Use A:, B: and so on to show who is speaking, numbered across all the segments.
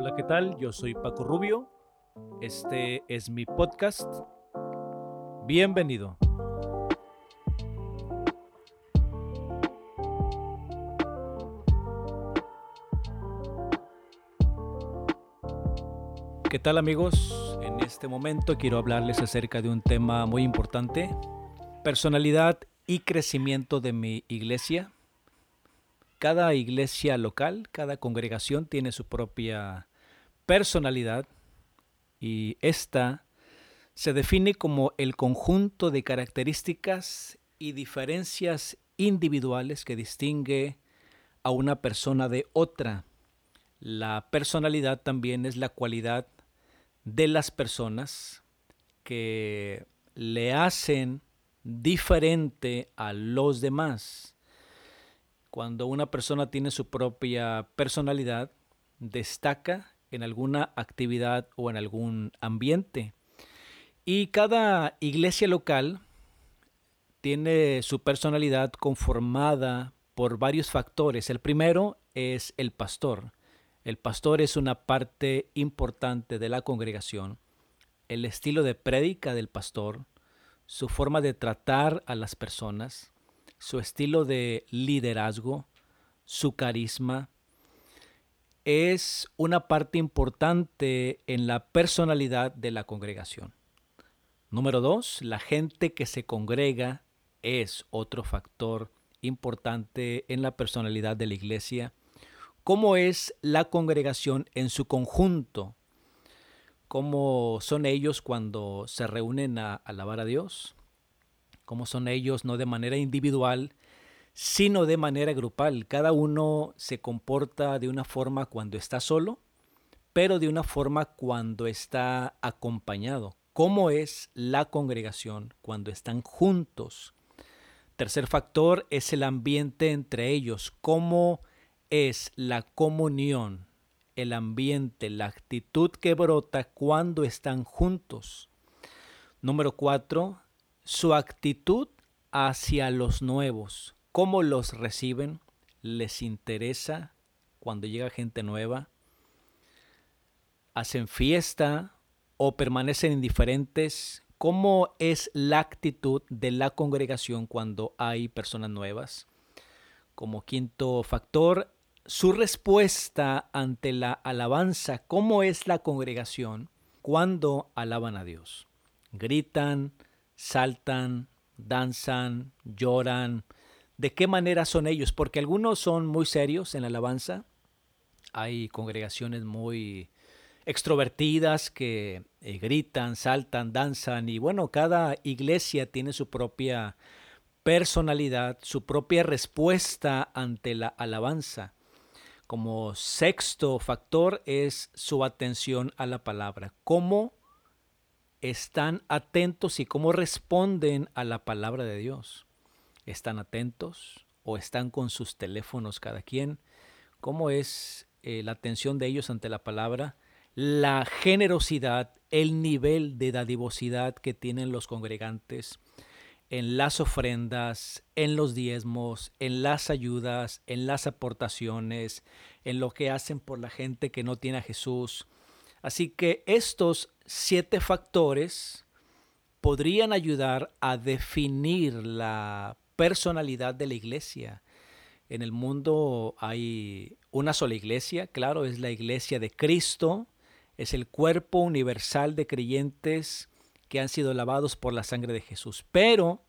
A: Hola, ¿qué tal? Yo soy Paco Rubio. Este es mi podcast. Bienvenido. ¿Qué tal amigos? En este momento quiero hablarles acerca de un tema muy importante, personalidad y crecimiento de mi iglesia. Cada iglesia local, cada congregación tiene su propia personalidad y esta se define como el conjunto de características y diferencias individuales que distingue a una persona de otra. La personalidad también es la cualidad de las personas que le hacen diferente a los demás. Cuando una persona tiene su propia personalidad, destaca en alguna actividad o en algún ambiente. Y cada iglesia local tiene su personalidad conformada por varios factores. El primero es el pastor. El pastor es una parte importante de la congregación. El estilo de prédica del pastor, su forma de tratar a las personas, su estilo de liderazgo, su carisma, es una parte importante en la personalidad de la congregación. Número dos, la gente que se congrega es otro factor importante en la personalidad de la iglesia. Cómo es la congregación en su conjunto, cómo son ellos cuando se reúnen a alabar a Dios, cómo son ellos no de manera individual, sino de manera grupal. Cada uno se comporta de una forma cuando está solo, pero de una forma cuando está acompañado. ¿Cómo es la congregación cuando están juntos? Tercer factor es el ambiente entre ellos, cómo es la comunión, el ambiente, la actitud que brota cuando están juntos. Número cuatro, su actitud hacia los nuevos. ¿Cómo los reciben? ¿Les interesa cuando llega gente nueva? ¿Hacen fiesta o permanecen indiferentes? ¿Cómo es la actitud de la congregación cuando hay personas nuevas? Como quinto factor, su respuesta ante la alabanza, cómo es la congregación cuando alaban a Dios. Gritan, saltan, danzan, lloran. ¿De qué manera son ellos? Porque algunos son muy serios en la alabanza. Hay congregaciones muy extrovertidas que eh, gritan, saltan, danzan y bueno, cada iglesia tiene su propia personalidad, su propia respuesta ante la alabanza. Como sexto factor es su atención a la palabra. ¿Cómo están atentos y cómo responden a la palabra de Dios? ¿Están atentos o están con sus teléfonos cada quien? ¿Cómo es eh, la atención de ellos ante la palabra? La generosidad, el nivel de dadivosidad que tienen los congregantes en las ofrendas, en los diezmos, en las ayudas, en las aportaciones, en lo que hacen por la gente que no tiene a Jesús. Así que estos siete factores podrían ayudar a definir la personalidad de la iglesia. En el mundo hay una sola iglesia, claro, es la iglesia de Cristo, es el cuerpo universal de creyentes que han sido lavados por la sangre de Jesús. Pero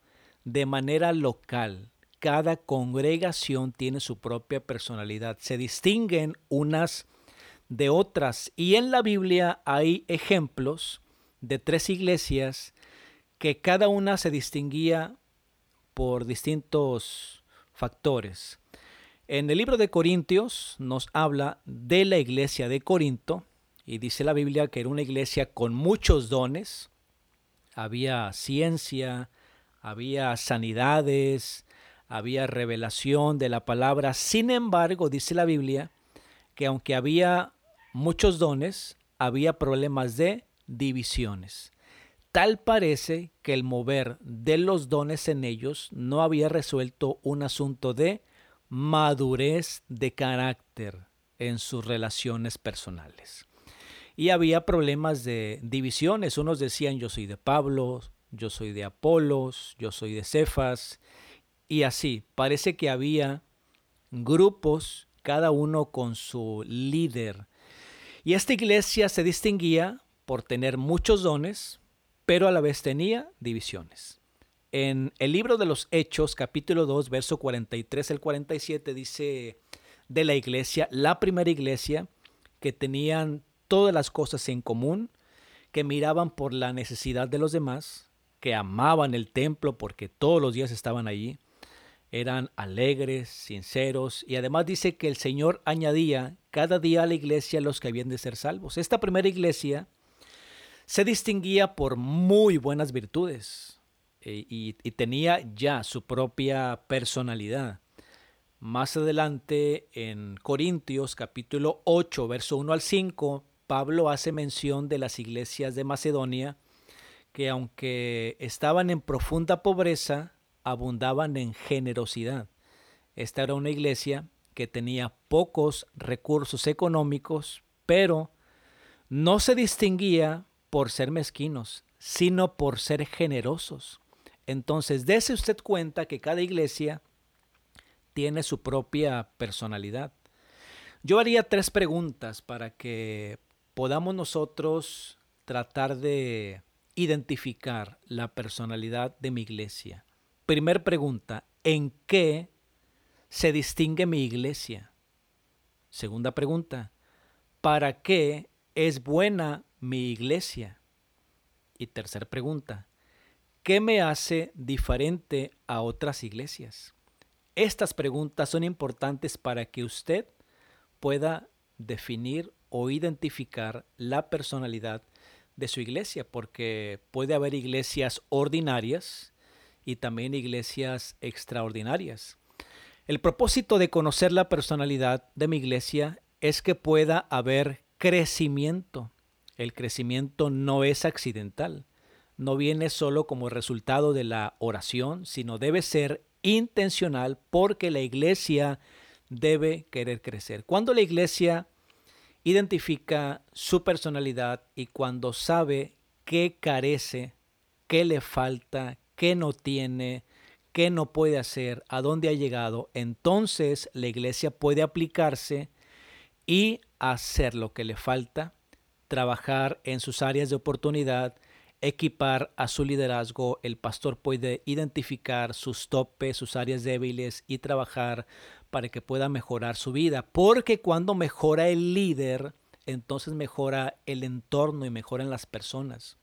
A: de manera local, cada congregación tiene su propia personalidad. Se distinguen unas de otras. Y en la Biblia hay ejemplos de tres iglesias que cada una se distinguía por distintos factores. En el libro de Corintios nos habla de la iglesia de Corinto y dice la Biblia que era una iglesia con muchos dones, había ciencia, había sanidades, había revelación de la palabra. Sin embargo, dice la Biblia que aunque había muchos dones, había problemas de divisiones. Tal parece que el mover de los dones en ellos no había resuelto un asunto de madurez de carácter. en sus relaciones personales. Y había problemas de divisiones. Unos decían yo soy de Pablo, yo soy de Apolos, yo soy de Cefas. Y así, parece que había grupos, cada uno con su líder. Y esta iglesia se distinguía por tener muchos dones, pero a la vez tenía divisiones. En el libro de los Hechos, capítulo 2, verso 43 al 47, dice de la iglesia, la primera iglesia, que tenían todas las cosas en común, que miraban por la necesidad de los demás, que amaban el templo porque todos los días estaban allí, eran alegres, sinceros, y además dice que el Señor añadía cada día a la iglesia los que habían de ser salvos. Esta primera iglesia se distinguía por muy buenas virtudes, eh, y, tenía ya su propia personalidad. Más adelante en Corintios capítulo 8, verso 1 al 5, Pablo hace mención de las iglesias de Macedonia que aunque estaban en profunda pobreza, abundaban en generosidad. Esta era una iglesia que tenía pocos recursos económicos, pero no se distinguía por ser mezquinos, sino por ser generosos. Entonces, dése usted cuenta que cada iglesia tiene su propia personalidad. Yo haría tres preguntas para que podamos nosotros tratar de identificar la personalidad de mi iglesia. Primer pregunta, ¿en qué se distingue mi iglesia? Segunda pregunta, ¿para qué es buena mi iglesia? Y tercera pregunta, ¿Qué me hace diferente a otras iglesias? Estas preguntas son importantes para que usted pueda definir o identificar la personalidad de su iglesia, porque puede haber iglesias ordinarias y también iglesias extraordinarias. El propósito de conocer la personalidad de mi iglesia es que pueda haber crecimiento. El crecimiento no es accidental no viene solo como resultado de la oración, sino debe ser intencional porque la iglesia debe querer crecer. Cuando la iglesia identifica su personalidad y cuando sabe qué carece, qué le falta, qué no tiene, qué no puede hacer, a dónde ha llegado, entonces la iglesia puede aplicarse y hacer lo que le falta, trabajar en sus áreas de oportunidad, equipar a su liderazgo, el pastor puede identificar sus topes, sus áreas débiles y trabajar para que pueda mejorar su vida. Porque cuando mejora el líder, entonces mejora el entorno y mejoran las personas.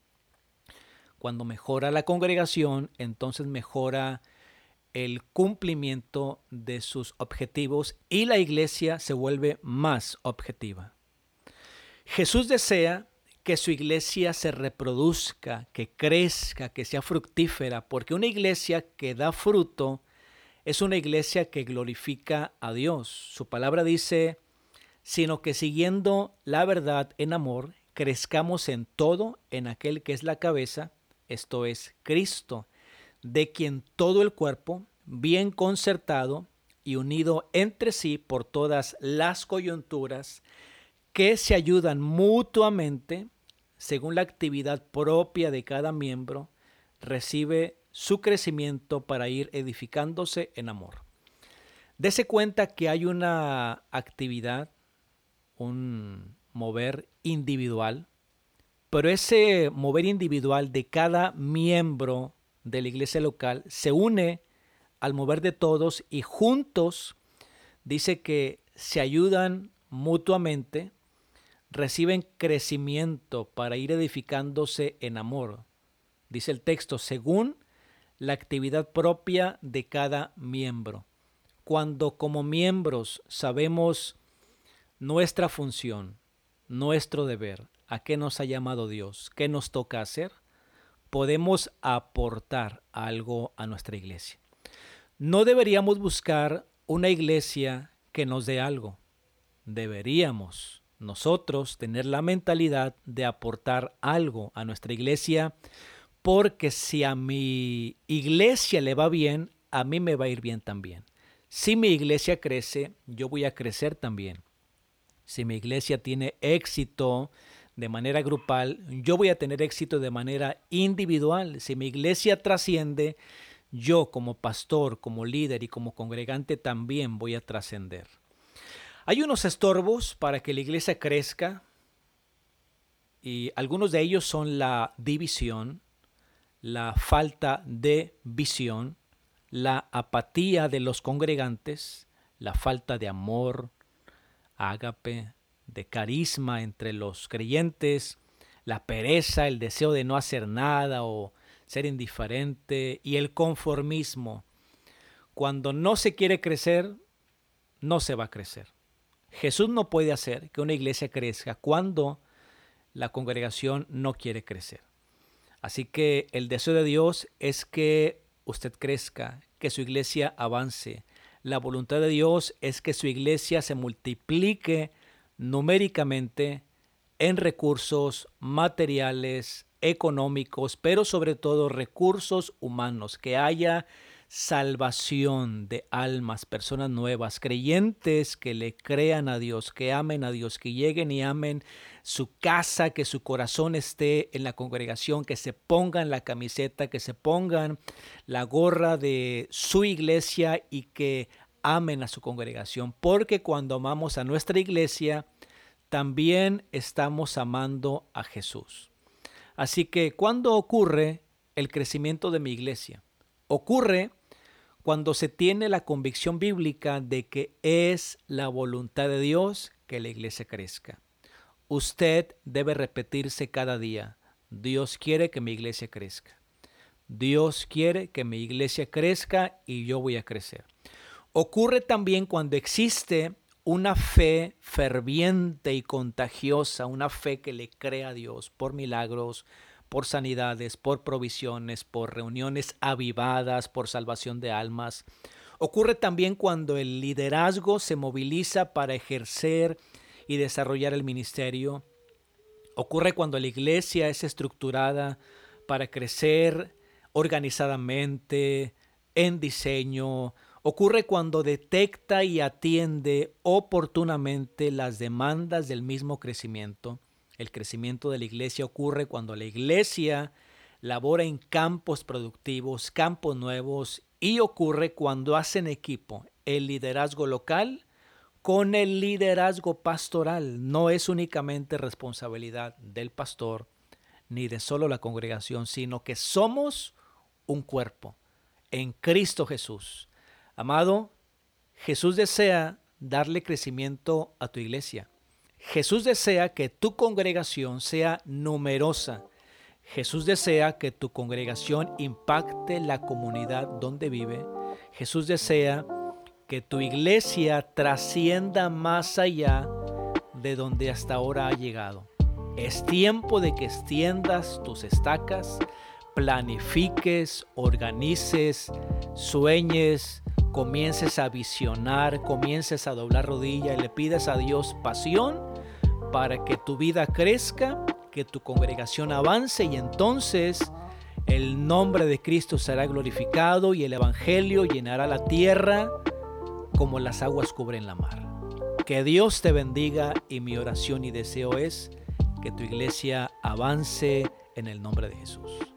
A: Cuando mejora la congregación, entonces mejora el cumplimiento de sus objetivos y la iglesia se vuelve más objetiva. Jesús desea que su iglesia se reproduzca, que crezca, que sea fructífera, porque una iglesia que da fruto es una iglesia que glorifica a Dios. Su palabra dice, sino que siguiendo la verdad en amor, crezcamos en todo en aquel que es la cabeza, esto es Cristo, de quien todo el cuerpo, bien concertado y unido entre sí por todas las coyunturas, que se ayudan mutuamente, según la actividad propia de cada miembro, recibe su crecimiento para ir edificándose en amor. Dese cuenta que hay una actividad, un mover individual, pero ese mover individual de cada miembro de la iglesia local se une al mover de todos y juntos dice que se ayudan mutuamente reciben crecimiento para ir edificándose en amor. Dice el texto, según la actividad propia de cada miembro. Cuando como miembros sabemos nuestra función, nuestro deber, a qué nos ha llamado Dios, qué nos toca hacer, podemos aportar algo a nuestra iglesia. No deberíamos buscar una iglesia que nos dé algo. Deberíamos nosotros tener la mentalidad de aportar algo a nuestra iglesia, porque si a mi iglesia le va bien, a mí me va a ir bien también. Si mi iglesia crece, yo voy a crecer también. Si mi iglesia tiene éxito de manera grupal, yo voy a tener éxito de manera individual. Si mi iglesia trasciende, yo como pastor, como líder y como congregante también voy a trascender. Hay unos estorbos para que la iglesia crezca y algunos de ellos son la división, la falta de visión, la apatía de los congregantes, la falta de amor, ágape, de carisma entre los creyentes, la pereza, el deseo de no hacer nada o ser indiferente y el conformismo. Cuando no se quiere crecer, no se va a crecer. Jesús no puede hacer que una iglesia crezca cuando la congregación no quiere crecer. Así que el deseo de Dios es que usted crezca, que su iglesia avance. La voluntad de Dios es que su iglesia se multiplique numéricamente en recursos materiales, económicos, pero sobre todo recursos humanos, que haya salvación de almas, personas nuevas, creyentes que le crean a Dios, que amen a Dios, que lleguen y amen su casa, que su corazón esté en la congregación, que se pongan la camiseta, que se pongan la gorra de su iglesia y que amen a su congregación, porque cuando amamos a nuestra iglesia, también estamos amando a Jesús. Así que, ¿cuándo ocurre el crecimiento de mi iglesia? Ocurre cuando se tiene la convicción bíblica de que es la voluntad de Dios que la iglesia crezca. Usted debe repetirse cada día, Dios quiere que mi iglesia crezca. Dios quiere que mi iglesia crezca y yo voy a crecer. Ocurre también cuando existe una fe ferviente y contagiosa, una fe que le crea a Dios por milagros, por sanidades, por provisiones, por reuniones avivadas, por salvación de almas. Ocurre también cuando el liderazgo se moviliza para ejercer y desarrollar el ministerio. Ocurre cuando la iglesia es estructurada para crecer organizadamente, en diseño, Ocurre cuando detecta y atiende oportunamente las demandas del mismo crecimiento. El crecimiento de la iglesia ocurre cuando la iglesia labora en campos productivos, campos nuevos y ocurre cuando hacen equipo el liderazgo local con el liderazgo pastoral. No es únicamente responsabilidad del pastor ni de solo la congregación, sino que somos un cuerpo en Cristo Jesús. Amado, Jesús desea darle crecimiento a tu iglesia. Jesús desea que tu congregación sea numerosa. Jesús desea que tu congregación impacte la comunidad donde vive. Jesús desea que tu iglesia trascienda más allá de donde hasta ahora ha llegado. Es tiempo de que extiendas tus estacas, planifiques, organices, sueñes, comiences a visionar, comiences a doblar rodilla y le pides a Dios pasión para que tu vida crezca, que tu congregación avance y entonces el nombre de Cristo será glorificado y el Evangelio llenará la tierra como las aguas cubren la mar. Que Dios te bendiga y mi oración y deseo es que tu iglesia avance en el nombre de Jesús.